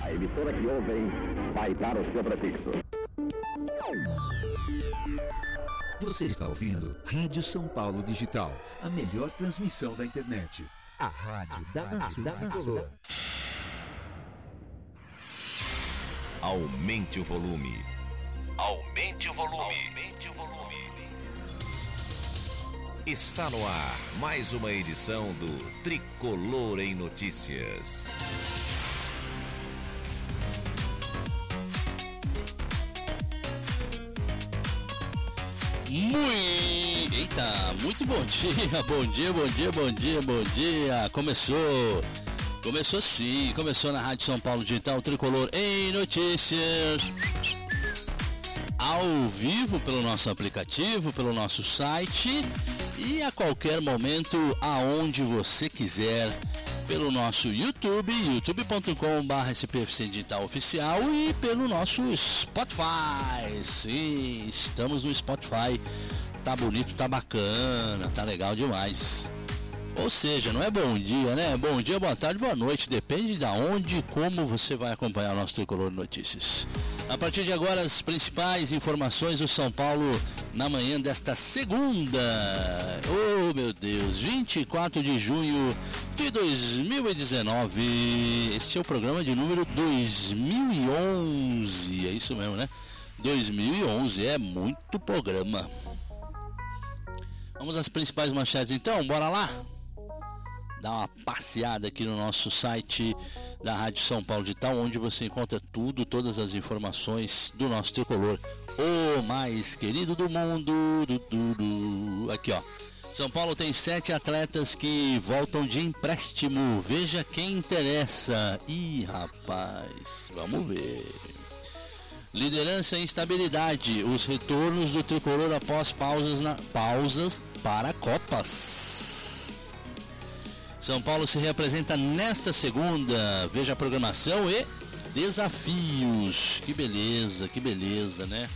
A emissora que ouvem vai dar o seu prefixo. Você está ouvindo Rádio São Paulo Digital, a melhor transmissão da internet. A rádio da nação tricolor. Aumente o volume. Aumente o volume. Aumente o volume. Está no ar mais uma edição do Tricolor em Notícias. Muito, eita, muito bom dia, bom dia, bom dia, bom dia, bom dia. Começou, começou sim, começou na Rádio São Paulo Digital Tricolor em notícias. Ao vivo pelo nosso aplicativo, pelo nosso site e a qualquer momento aonde você quiser pelo nosso YouTube, youtube.com.br SPFC e pelo nosso Spotify. Sim, estamos no Spotify. Tá bonito, tá bacana, tá legal demais. Ou seja, não é bom dia, né? Bom dia, boa tarde, boa noite. Depende de onde e como você vai acompanhar o nosso Tricolor Notícias. A partir de agora, as principais informações do São Paulo na manhã desta segunda. Oh, meu Deus, 24 de junho de 2019. Este é o programa de número 2011. É isso mesmo, né? 2011 é muito programa. Vamos às principais manchetes então, bora lá? Dá uma passeada aqui no nosso site da Rádio São Paulo Digital, onde você encontra tudo, todas as informações do nosso tricolor, o mais querido do mundo. Du, du, du. Aqui ó. São Paulo tem sete atletas que voltam de empréstimo. Veja quem interessa. Ih, rapaz, vamos ver. Liderança e instabilidade. Os retornos do tricolor após pausas, na, pausas para Copas. São Paulo se representa nesta segunda. Veja a programação e desafios. Que beleza, que beleza, né?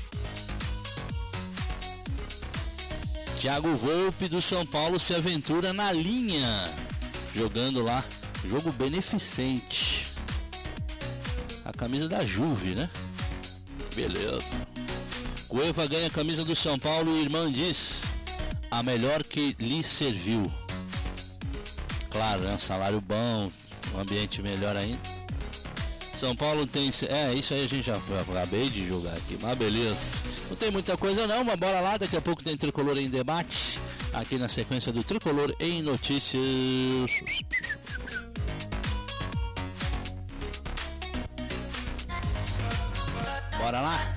Thiago Volpe do São Paulo se aventura na linha, jogando lá, jogo beneficente. A camisa da Juve, né? Beleza. Cueva ganha a camisa do São Paulo e irmã diz: a melhor que lhe serviu. Claro, né? Salário bom, um ambiente melhor ainda. São Paulo tem. É, isso aí a gente já acabei de jogar aqui, mas beleza. Não tem muita coisa não, mas bora lá, daqui a pouco tem Tricolor em debate. Aqui na sequência do Tricolor em Notícias. Bora lá?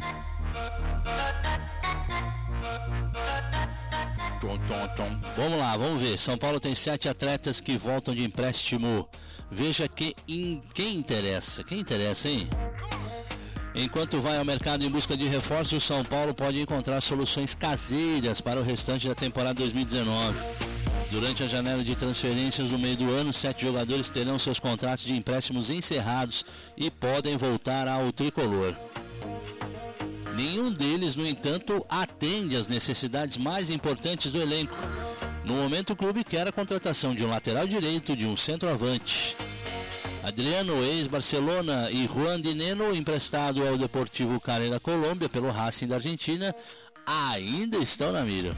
Vamos lá, vamos ver. São Paulo tem sete atletas que voltam de empréstimo. Veja que in, quem interessa. Quem interessa, hein? Enquanto vai ao mercado em busca de reforços, São Paulo pode encontrar soluções caseiras para o restante da temporada 2019. Durante a janela de transferências no meio do ano, sete jogadores terão seus contratos de empréstimos encerrados e podem voltar ao tricolor. Nenhum deles, no entanto, atende às necessidades mais importantes do elenco. No momento, o clube quer a contratação de um lateral direito, de um centroavante. Adriano, ex-Barcelona, e Juan Dineno, emprestado ao Deportivo Cali da Colômbia pelo Racing da Argentina, ainda estão na mira.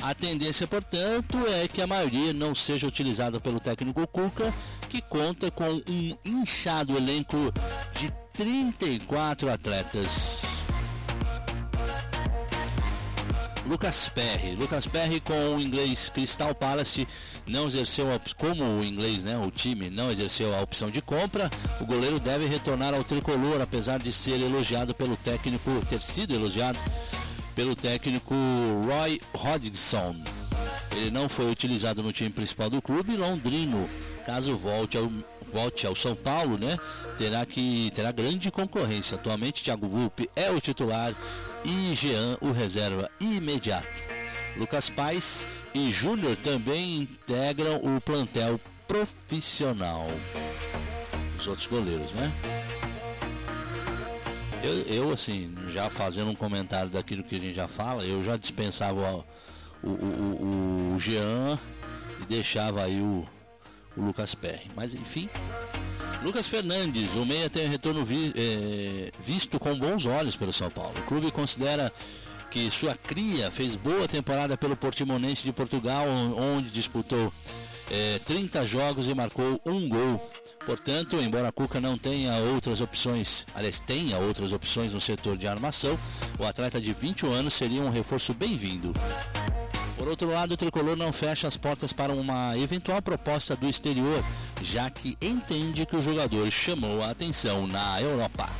A tendência, portanto, é que a maioria não seja utilizada pelo técnico Cuca, que conta com um inchado elenco de 34 atletas. Lucas Perry. Lucas Perry com o inglês Crystal Palace não exerceu a, como o inglês, né, o time não exerceu a opção de compra. O goleiro deve retornar ao tricolor, apesar de ser elogiado pelo técnico, ter sido elogiado pelo técnico Roy Hodgson. Ele não foi utilizado no time principal do clube londrino. Caso volte ao, volte ao São Paulo, né? Terá que terá grande concorrência. Atualmente Thiago Vulpe é o titular e Jean o reserva imediato. Lucas Paz e Júnior também integram o plantel profissional. Os outros goleiros, né? Eu, eu, assim, já fazendo um comentário daquilo que a gente já fala, eu já dispensava o, o, o, o Jean e deixava aí o, o Lucas Perry. Mas enfim. Lucas Fernandes, o meia tem um retorno vi, é, visto com bons olhos pelo São Paulo. O clube considera que sua cria fez boa temporada pelo Portimonense de Portugal, onde disputou é, 30 jogos e marcou um gol. Portanto, embora a Cuca não tenha outras opções, aliás, tenha outras opções no setor de armação, o atleta de 21 anos seria um reforço bem-vindo. Por outro lado, o tricolor não fecha as portas para uma eventual proposta do exterior, já que entende que o jogador chamou a atenção na Europa.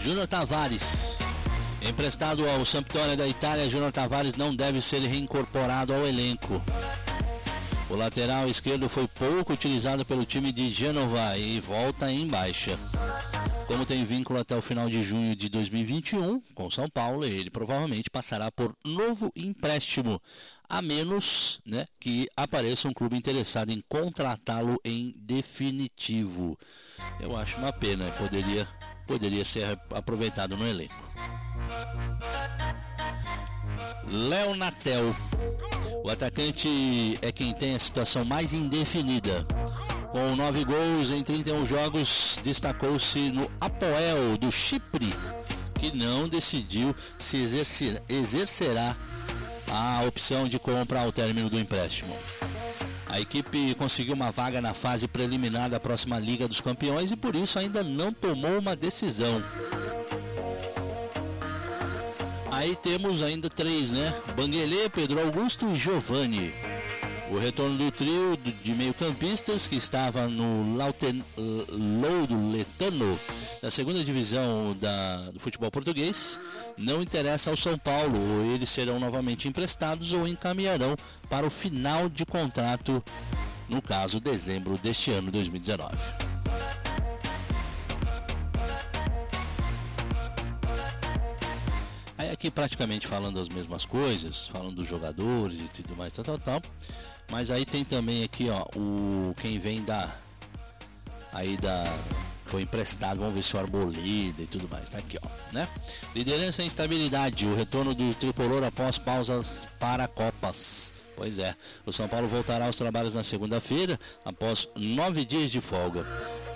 Júnior Tavares. Emprestado ao Sampdoria da Itália, Júnior Tavares não deve ser reincorporado ao elenco. O lateral esquerdo foi pouco utilizado pelo time de Genova e volta em baixa. Como tem vínculo até o final de junho de 2021 com São Paulo, ele provavelmente passará por novo empréstimo, a menos né, que apareça um clube interessado em contratá-lo em definitivo. Eu acho uma pena, poderia, poderia ser aproveitado no elenco. Léo Natel. O atacante é quem tem a situação mais indefinida. Com nove gols em 31 jogos, destacou-se no Apoel do Chipre, que não decidiu se exercer, exercerá a opção de compra ao término do empréstimo. A equipe conseguiu uma vaga na fase preliminar da próxima Liga dos Campeões e por isso ainda não tomou uma decisão. Aí temos ainda três, né? Banguelê, Pedro Augusto e Giovanni. O retorno do trio de meio-campistas que estava no Lauten, Loudo Letano, da segunda divisão da, do futebol português, não interessa ao São Paulo. Ou eles serão novamente emprestados ou encaminharão para o final de contrato, no caso, dezembro deste ano 2019. Aí aqui praticamente falando as mesmas coisas, falando dos jogadores e tudo mais, tal, tal, tal. Mas aí tem também aqui, ó, o quem vem da aí da foi emprestado, vamos ver se o Arboleda e tudo mais, tá aqui, ó, né? Liderança e instabilidade, o retorno do tricolor após pausas para Copas. Pois é, o São Paulo voltará aos trabalhos na segunda-feira, após nove dias de folga.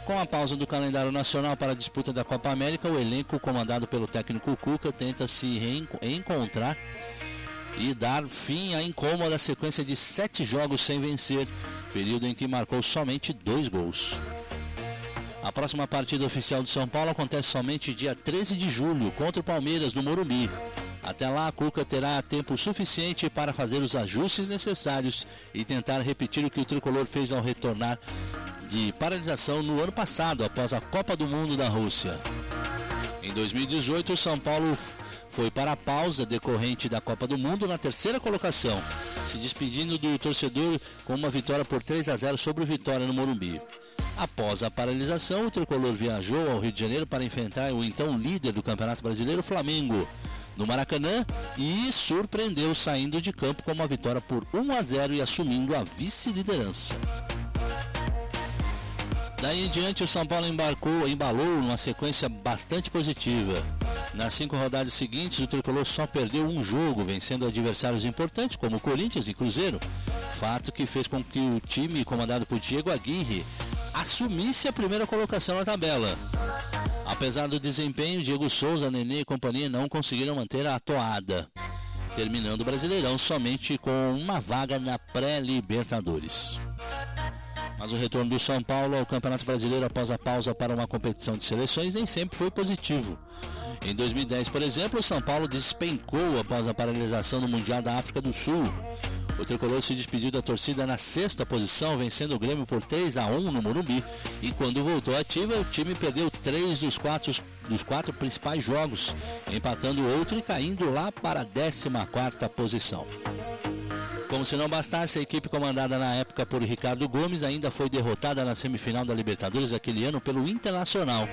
Com a pausa do calendário nacional para a disputa da Copa América, o elenco comandado pelo técnico Cuca tenta se reencontrar e dar fim à incômoda sequência de sete jogos sem vencer, período em que marcou somente dois gols. A próxima partida oficial de São Paulo acontece somente dia 13 de julho contra o Palmeiras no Morumbi. Até lá, a Cuca terá tempo suficiente para fazer os ajustes necessários e tentar repetir o que o tricolor fez ao retornar de paralisação no ano passado, após a Copa do Mundo da Rússia. Em 2018, o São Paulo foi para a pausa decorrente da Copa do Mundo na terceira colocação, se despedindo do torcedor com uma vitória por 3 a 0 sobre o Vitória no Morumbi. Após a paralisação, o tricolor viajou ao Rio de Janeiro para enfrentar o então líder do Campeonato Brasileiro, Flamengo, no Maracanã e surpreendeu saindo de campo com uma vitória por 1 a 0 e assumindo a vice-liderança. Daí em diante, o São Paulo embarcou, embalou numa sequência bastante positiva. Nas cinco rodadas seguintes, o tricolor só perdeu um jogo, vencendo adversários importantes como Corinthians e Cruzeiro. Fato que fez com que o time comandado por Diego Aguirre assumisse a primeira colocação na tabela. Apesar do desempenho, Diego Souza, Nenê e companhia não conseguiram manter a toada, terminando o Brasileirão somente com uma vaga na pré-Libertadores. Mas o retorno do São Paulo ao Campeonato Brasileiro após a pausa para uma competição de seleções nem sempre foi positivo. Em 2010, por exemplo, o São Paulo despencou após a paralisação no Mundial da África do Sul. O tricolor se despediu da torcida na sexta posição, vencendo o Grêmio por 3 a 1 no Morumbi. E quando voltou ativa, o time perdeu três dos quatro, dos quatro principais jogos, empatando outro e caindo lá para a 14 quarta posição. Como se não bastasse, a equipe comandada na época por Ricardo Gomes ainda foi derrotada na semifinal da Libertadores aquele ano pelo Internacional,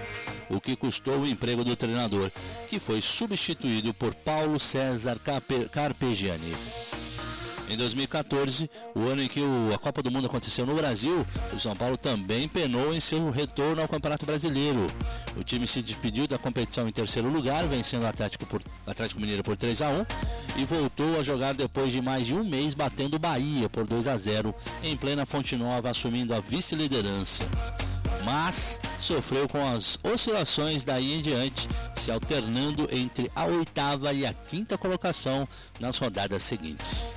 o que custou o emprego do treinador, que foi substituído por Paulo César Carpegiani. Em 2014, o ano em que a Copa do Mundo aconteceu no Brasil, o São Paulo também penou em seu retorno ao Campeonato Brasileiro. O time se despediu da competição em terceiro lugar, vencendo o Atlético, por, Atlético Mineiro por 3 a 1 e voltou a jogar depois de mais de um mês batendo o Bahia por 2 a 0 em plena Fonte Nova, assumindo a vice-liderança mas sofreu com as oscilações daí em diante, se alternando entre a oitava e a quinta colocação nas rodadas seguintes.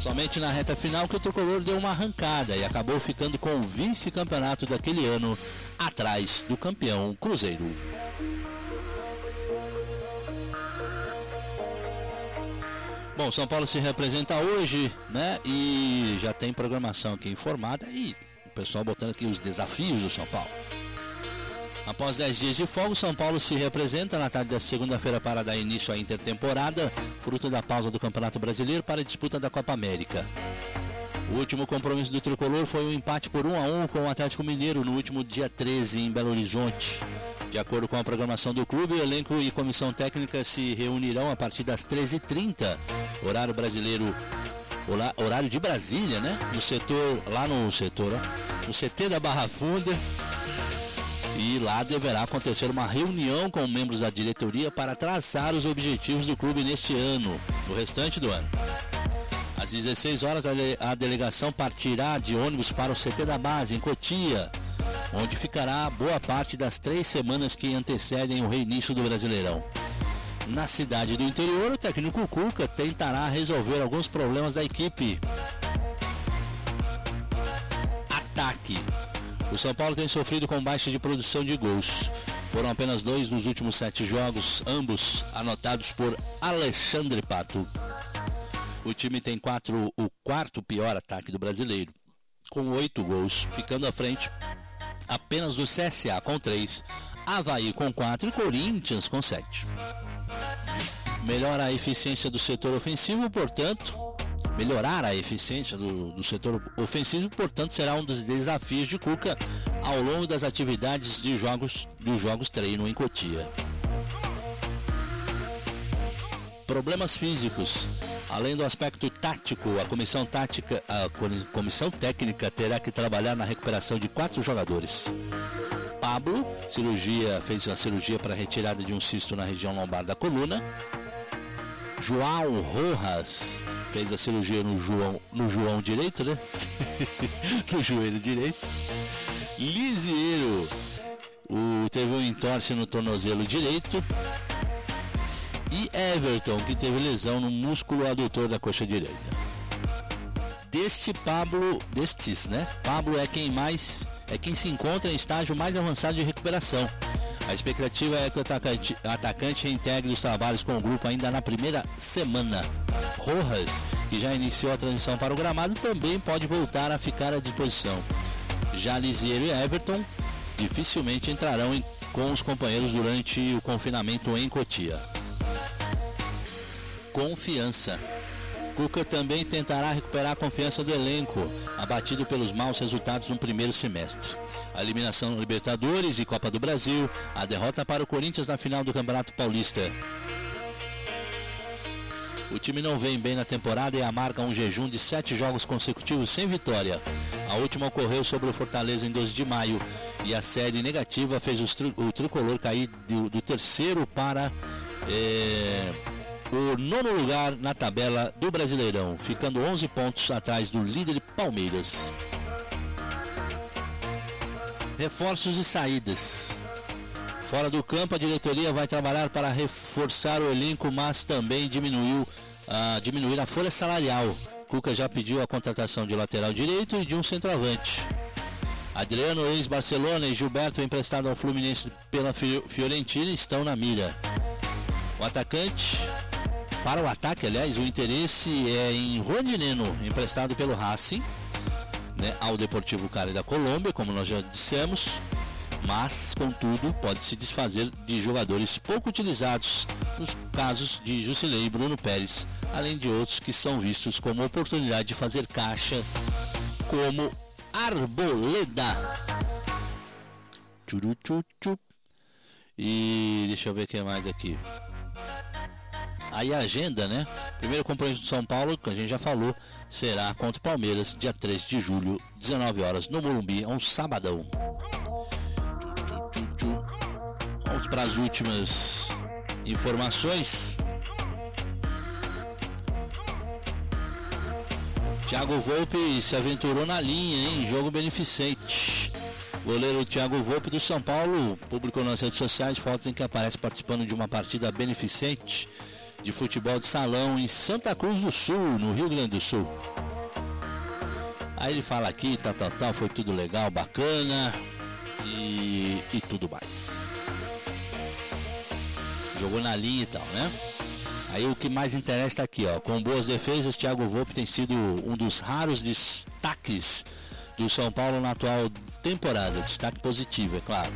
Somente na reta final que o tricolor deu uma arrancada e acabou ficando com o vice-campeonato daquele ano, atrás do campeão Cruzeiro. Bom, São Paulo se representa hoje, né? E já tem programação aqui informada e o pessoal botando aqui os desafios do São Paulo. Após 10 dias de folga, São Paulo se representa na tarde da segunda-feira para dar início à intertemporada, fruto da pausa do Campeonato Brasileiro para a disputa da Copa América. O último compromisso do tricolor foi um empate por 1 a 1 com o Atlético Mineiro no último dia 13 em Belo Horizonte. De acordo com a programação do clube, o elenco e comissão técnica se reunirão a partir das 13h30, horário brasileiro, horário de Brasília, né? No setor, lá no setor, ó, no CT da Barra Funda, e lá deverá acontecer uma reunião com membros da diretoria para traçar os objetivos do clube neste ano, no restante do ano. Às 16 horas, a delegação partirá de ônibus para o CT da base, em Cotia, onde ficará boa parte das três semanas que antecedem o reinício do Brasileirão. Na cidade do interior, o técnico Cuca tentará resolver alguns problemas da equipe. Ataque. O São Paulo tem sofrido com baixa de produção de gols. Foram apenas dois nos últimos sete jogos, ambos anotados por Alexandre Pato. O time tem quatro, o quarto pior ataque do brasileiro, com oito gols, ficando à frente apenas do CSA com três, Havaí com quatro e Corinthians com sete. Melhora a eficiência do setor ofensivo, portanto, melhorar a eficiência do, do, setor ofensivo, portanto, será um dos desafios de Cuca ao longo das atividades de jogos, dos jogos treino em Cotia. Problemas físicos. Além do aspecto tático, a comissão tática, a comissão técnica terá que trabalhar na recuperação de quatro jogadores. Pablo, cirurgia, fez a cirurgia para retirada de um cisto na região lombar da coluna. João Rojas fez a cirurgia no João, no João direito, né? no joelho direito. Lisieiro o, teve um entorse no tornozelo direito. E Everton, que teve lesão no músculo adutor da coxa direita. Deste Pablo, destes, né? Pablo é quem mais é quem se encontra em estágio mais avançado de recuperação. A expectativa é que o atacante, atacante reintegre os trabalhos com o grupo ainda na primeira semana. Rojas, que já iniciou a transição para o gramado, também pode voltar a ficar à disposição. Já Lisieiro e Everton dificilmente entrarão em, com os companheiros durante o confinamento em Cotia. Confiança. Cuca também tentará recuperar a confiança do elenco, abatido pelos maus resultados no primeiro semestre. A eliminação Libertadores e Copa do Brasil, a derrota para o Corinthians na final do Campeonato Paulista. O time não vem bem na temporada e amarga um jejum de sete jogos consecutivos sem vitória. A última ocorreu sobre o Fortaleza em 12 de maio e a série negativa fez o tricolor cair do, do terceiro para. É o nono lugar na tabela do Brasileirão, ficando 11 pontos atrás do líder Palmeiras. Reforços e saídas. Fora do campo, a diretoria vai trabalhar para reforçar o elenco, mas também diminuiu, uh, diminuir a folha salarial. Cuca já pediu a contratação de lateral direito e de um centroavante. Adriano, ex-Barcelona, e Gilberto, emprestado ao Fluminense pela Fiorentina, estão na mira. O atacante para o ataque, aliás, o interesse é em Juan emprestado pelo Racing, né, ao Deportivo Cali da Colômbia, como nós já dissemos, mas, contudo, pode se desfazer de jogadores pouco utilizados, nos casos de Jusilei e Bruno Pérez, além de outros que são vistos como oportunidade de fazer caixa, como Arboleda. E deixa eu ver o que mais aqui. aí a agenda, né? Primeiro compromisso do São Paulo, que a gente já falou, será contra o Palmeiras, dia 3 de julho, 19 horas, no Morumbi, é um sabadão. Vamos para as últimas informações. Thiago Volpe se aventurou na linha, hein? Jogo beneficente. Goleiro Thiago Volpe do São Paulo publicou nas redes sociais fotos em que aparece participando de uma partida beneficente de futebol de salão em Santa Cruz do Sul, no Rio Grande do Sul. Aí ele fala aqui, tal, tal, tal, foi tudo legal, bacana e, e tudo mais. Jogou na linha e tal, né? Aí o que mais interessa está aqui, ó. Com boas defesas, Thiago Volpe tem sido um dos raros destaques do São Paulo na atual temporada. Destaque positivo, é claro.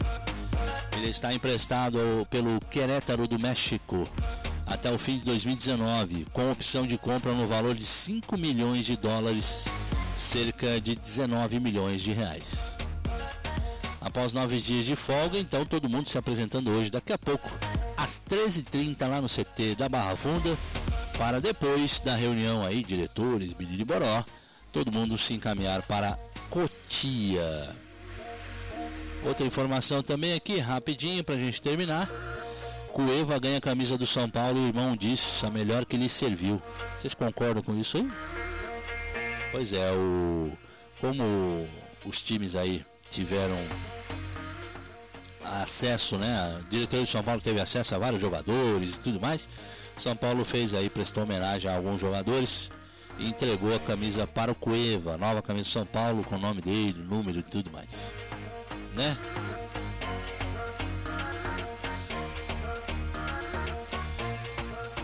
Ele está emprestado pelo Querétaro do México até o fim de 2019, com opção de compra no valor de 5 milhões de dólares, cerca de 19 milhões de reais. Após nove dias de folga, então todo mundo se apresentando hoje, daqui a pouco, às 13h30 lá no CT da Barra Funda, para depois da reunião aí, diretores, Billy Boró, todo mundo se encaminhar para Cotia. Outra informação também aqui, rapidinho para a gente terminar. Cueva ganha a camisa do São Paulo e o irmão disse a melhor que lhe serviu. Vocês concordam com isso aí? Pois é, o como os times aí tiveram acesso, né? A diretoria do São Paulo teve acesso a vários jogadores e tudo mais. São Paulo fez aí, prestou homenagem a alguns jogadores e entregou a camisa para o Cueva, nova camisa do São Paulo com o nome dele, número e tudo mais. Né?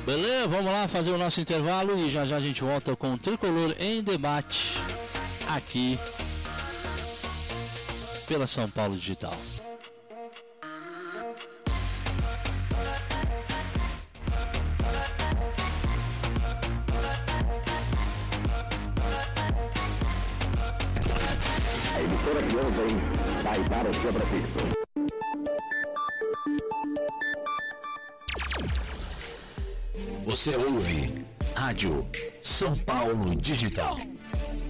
Beleza, vamos lá fazer o nosso intervalo e já já a gente volta com o Tricolor em debate aqui pela São Paulo Digital. A emissora de ontem vai dar o seu prefixo. Você ouve Rádio São Paulo Digital.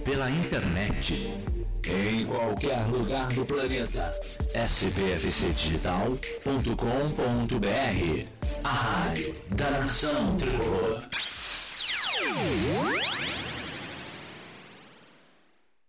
Pela internet. Em qualquer lugar do planeta. spfcdigital.com.br A rádio da nação tricolor.